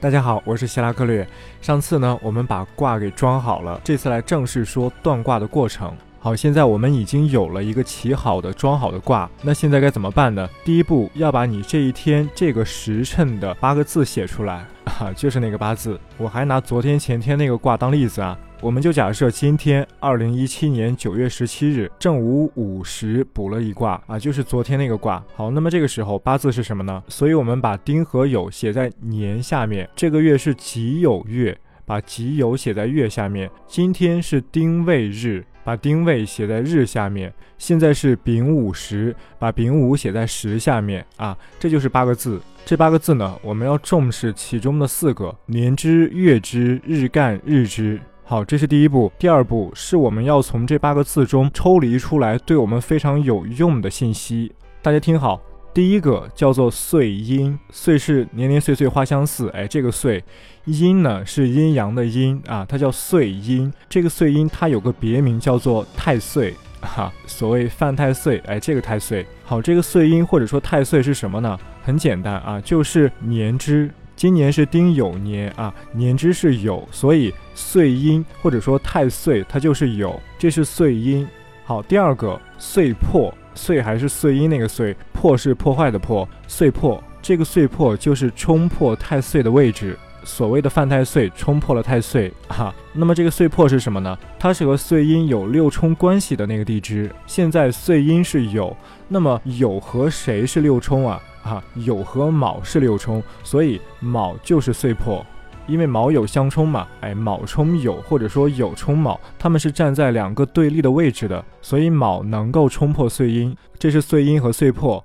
大家好，我是希拉克略。上次呢，我们把卦给装好了，这次来正式说断卦的过程。好，现在我们已经有了一个起好的、装好的卦，那现在该怎么办呢？第一步要把你这一天这个时辰的八个字写出来啊，就是那个八字。我还拿昨天、前天那个卦当例子啊。我们就假设今天二零一七年九月十七日正午午时补了一卦啊，就是昨天那个卦。好，那么这个时候八字是什么呢？所以我们把丁和酉写在年下面，这个月是己酉月，把己酉写在月下面。今天是丁未日，把丁未写在日下面。现在是丙午时，把丙午写在时下面啊，这就是八个字。这八个字呢，我们要重视其中的四个：年之、月之、日干、日之。好，这是第一步。第二步是我们要从这八个字中抽离出来对我们非常有用的信息。大家听好，第一个叫做岁阴，岁是年年岁岁花相似。哎，这个岁，阴呢是阴阳的阴啊，它叫岁阴。这个岁阴它有个别名叫做太岁，哈，所谓犯太岁。哎，这个太岁。好，这个岁阴或者说太岁是什么呢？很简单啊，就是年之。今年是丁酉年啊，年之是酉，所以岁阴或者说太岁它就是酉，这是岁阴。好，第二个岁破，岁还是岁阴那个岁，破是破坏的破，岁破这个岁破就是冲破太岁的位置，所谓的犯太岁，冲破了太岁啊。那么这个岁破是什么呢？它是和岁阴有六冲关系的那个地支。现在岁阴是酉，那么酉和谁是六冲啊？啊，酉和卯是六冲，所以卯就是岁破，因为卯酉相冲嘛。哎，卯冲酉，或者说酉冲卯，他们是站在两个对立的位置的，所以卯能够冲破岁阴，这是岁阴和岁破。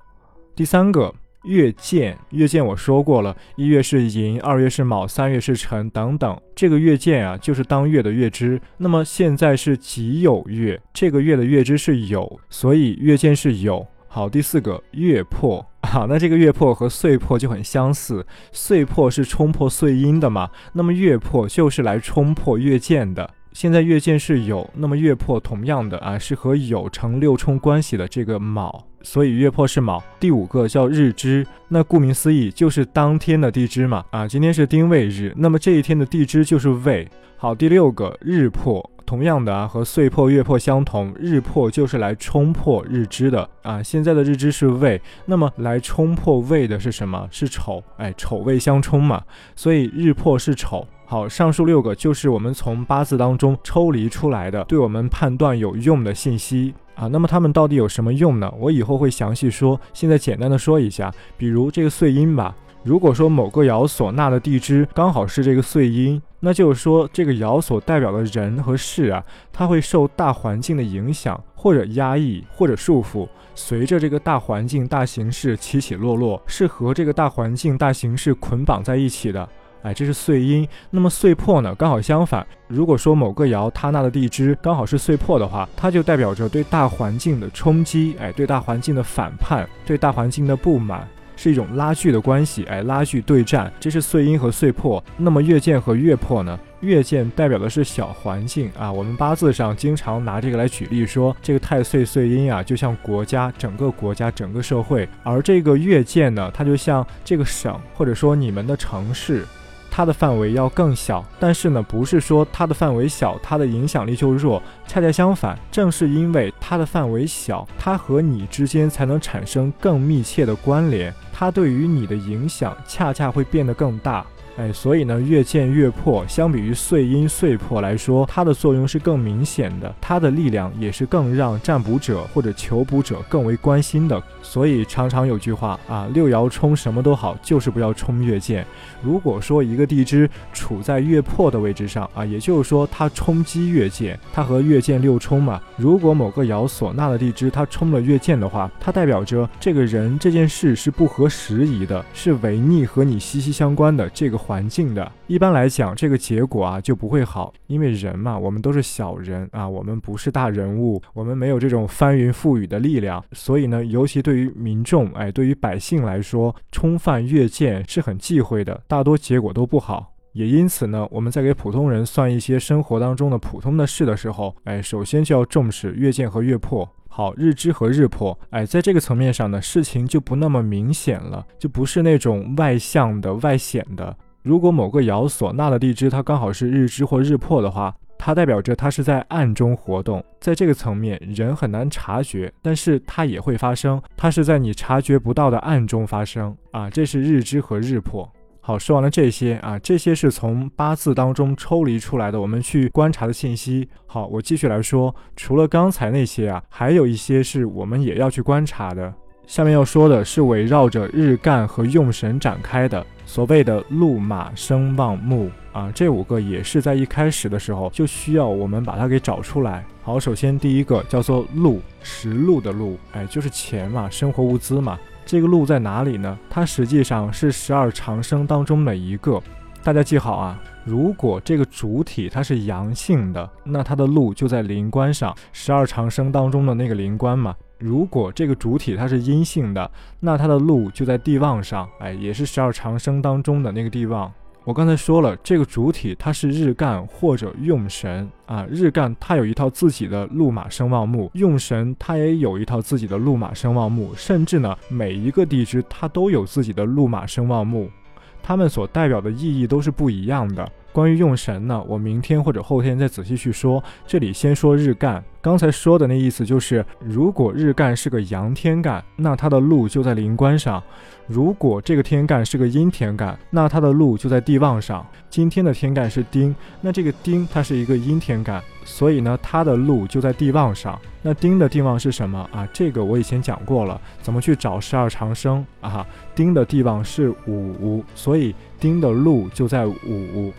第三个月见，月见我说过了，一月是寅，二月是卯，三月是辰等等。这个月见啊，就是当月的月支。那么现在是己酉月，这个月的月支是酉，所以月见是酉。好，第四个月破。好，那这个月破和岁破就很相似，岁破是冲破岁阴的嘛，那么月破就是来冲破月见的。现在月见是酉，那么月破同样的啊，是和酉成六冲关系的这个卯，所以月破是卯。第五个叫日支，那顾名思义就是当天的地支嘛，啊，今天是丁未日，那么这一天的地支就是未。好，第六个日破。同样的啊，和岁破月破相同，日破就是来冲破日支的啊。现在的日支是未，那么来冲破未的是什么？是丑，哎，丑未相冲嘛，所以日破是丑。好，上述六个就是我们从八字当中抽离出来的，对我们判断有用的信息啊。那么它们到底有什么用呢？我以后会详细说，现在简单的说一下，比如这个岁阴吧。如果说某个爻所纳的地支刚好是这个岁阴，那就是说这个爻所代表的人和事啊，它会受大环境的影响，或者压抑，或者束缚，随着这个大环境、大形势起起落落，是和这个大环境、大形势捆绑在一起的。哎，这是岁阴。那么岁破呢？刚好相反。如果说某个爻它纳的地支刚好是岁破的话，它就代表着对大环境的冲击，哎，对大环境的反叛，对大环境的不满。是一种拉锯的关系，哎，拉锯对战，这是碎阴和碎破。那么月见和月破呢？月见代表的是小环境啊，我们八字上经常拿这个来举例，说这个太岁岁阴啊，就像国家，整个国家，整个社会；而这个月见呢，它就像这个省，或者说你们的城市。它的范围要更小，但是呢，不是说它的范围小，它的影响力就弱。恰恰相反，正是因为它的范围小，它和你之间才能产生更密切的关联，它对于你的影响恰恰会变得更大。哎，所以呢，越见越破，相比于碎阴碎破来说，它的作用是更明显的，它的力量也是更让占卜者或者求卜者更为关心的。所以常常有句话啊，六爻冲什么都好，就是不要冲越见。如果说一个地支处在越破的位置上啊，也就是说它冲击越见，它和越见六冲嘛。如果某个爻所纳的地支它冲了越见的话，它代表着这个人这件事是不合时宜的，是违逆和你息息相关的这个。环境的，一般来讲，这个结果啊就不会好，因为人嘛，我们都是小人啊，我们不是大人物，我们没有这种翻云覆雨的力量，所以呢，尤其对于民众，哎，对于百姓来说，冲犯越界是很忌讳的，大多结果都不好。也因此呢，我们在给普通人算一些生活当中的普通的事的时候，哎，首先就要重视越见和越破。好，日支和日破，哎，在这个层面上呢，事情就不那么明显了，就不是那种外向的、外显的。如果某个爻所纳的地支它刚好是日支或日破的话，它代表着它是在暗中活动，在这个层面人很难察觉，但是它也会发生，它是在你察觉不到的暗中发生啊，这是日支和日破。好，说完了这些啊，这些是从八字当中抽离出来的，我们去观察的信息。好，我继续来说，除了刚才那些啊，还有一些是我们也要去观察的。下面要说的是围绕着日干和用神展开的所谓的禄马生望木啊，这五个也是在一开始的时候就需要我们把它给找出来。好，首先第一个叫做禄，食禄的禄，哎，就是钱嘛，生活物资嘛。这个禄在哪里呢？它实际上是十二长生当中的一个，大家记好啊。如果这个主体它是阳性的，那它的禄就在灵官上，十二长生当中的那个灵官嘛。如果这个主体它是阴性的，那它的禄就在地旺上，哎，也是十二长生当中的那个地旺。我刚才说了，这个主体它是日干或者用神啊，日干它有一套自己的禄马生旺木，用神它也有一套自己的禄马生旺木，甚至呢，每一个地支它都有自己的禄马生旺木，它们所代表的意义都是不一样的。关于用神呢，我明天或者后天再仔细去说。这里先说日干，刚才说的那意思就是，如果日干是个阳天干，那它的禄就在灵官上；如果这个天干是个阴天干，那它的禄就在地旺上。今天的天干是丁，那这个丁它是一个阴天干，所以呢，它的禄就在地旺上。那丁的地旺是什么啊？这个我以前讲过了，怎么去找十二长生啊？丁的地旺是午，所以丁的禄就在午。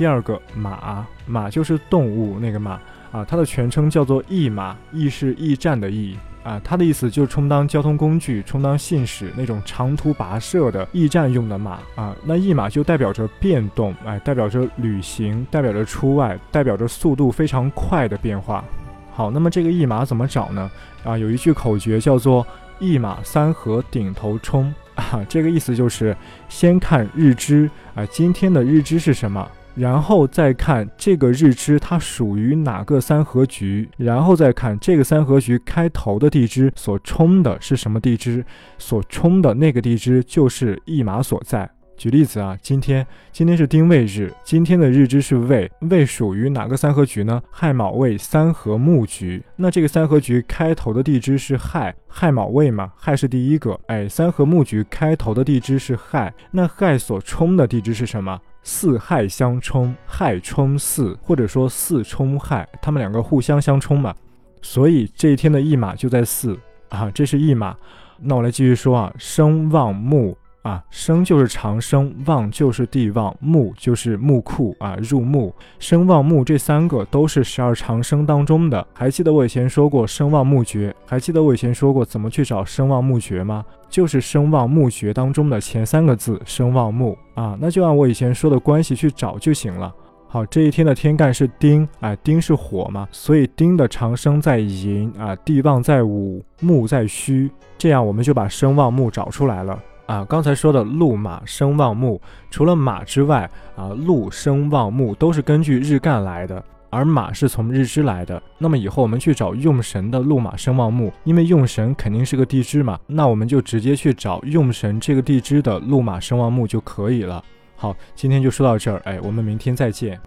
第二个马，马就是动物那个马啊，它的全称叫做驿马，驿是驿站的驿啊，它的意思就是充当交通工具、充当信使那种长途跋涉的驿站用的马啊。那驿马就代表着变动，哎，代表着旅行，代表着出外，代表着速度非常快的变化。好，那么这个驿马怎么找呢？啊，有一句口诀叫做“驿马三合顶头冲”啊，这个意思就是先看日支啊，今天的日支是什么？然后再看这个日支它属于哪个三合局，然后再看这个三合局开头的地支所冲的是什么地支，所冲的那个地支就是驿马所在。举例子啊，今天今天是丁未日，今天的日支是未，未属于哪个三合局呢？亥卯未三合木局。那这个三合局开头的地支是亥，亥卯未嘛，亥是第一个。哎，三合木局开头的地支是亥，那亥所冲的地支是什么？四亥相冲，亥冲四，或者说四冲亥，他们两个互相相冲嘛。所以这一天的驿马就在四啊，这是驿马。那我来继续说啊，生旺木。啊，生就是长生，旺就是地旺，木就是木库啊，入木生旺木这三个都是十二长生当中的。还记得我以前说过生旺木绝？还记得我以前说过怎么去找生旺木绝吗？就是生旺木绝当中的前三个字生旺木啊，那就按我以前说的关系去找就行了。好，这一天的天干是丁，啊，丁是火嘛，所以丁的长生在寅啊，地旺在午，木在戌，这样我们就把生旺木找出来了。啊，刚才说的禄马生旺木，除了马之外，啊，禄生旺木都是根据日干来的，而马是从日支来的。那么以后我们去找用神的禄马生旺木，因为用神肯定是个地支嘛，那我们就直接去找用神这个地支的禄马生旺木就可以了。好，今天就说到这儿，哎，我们明天再见。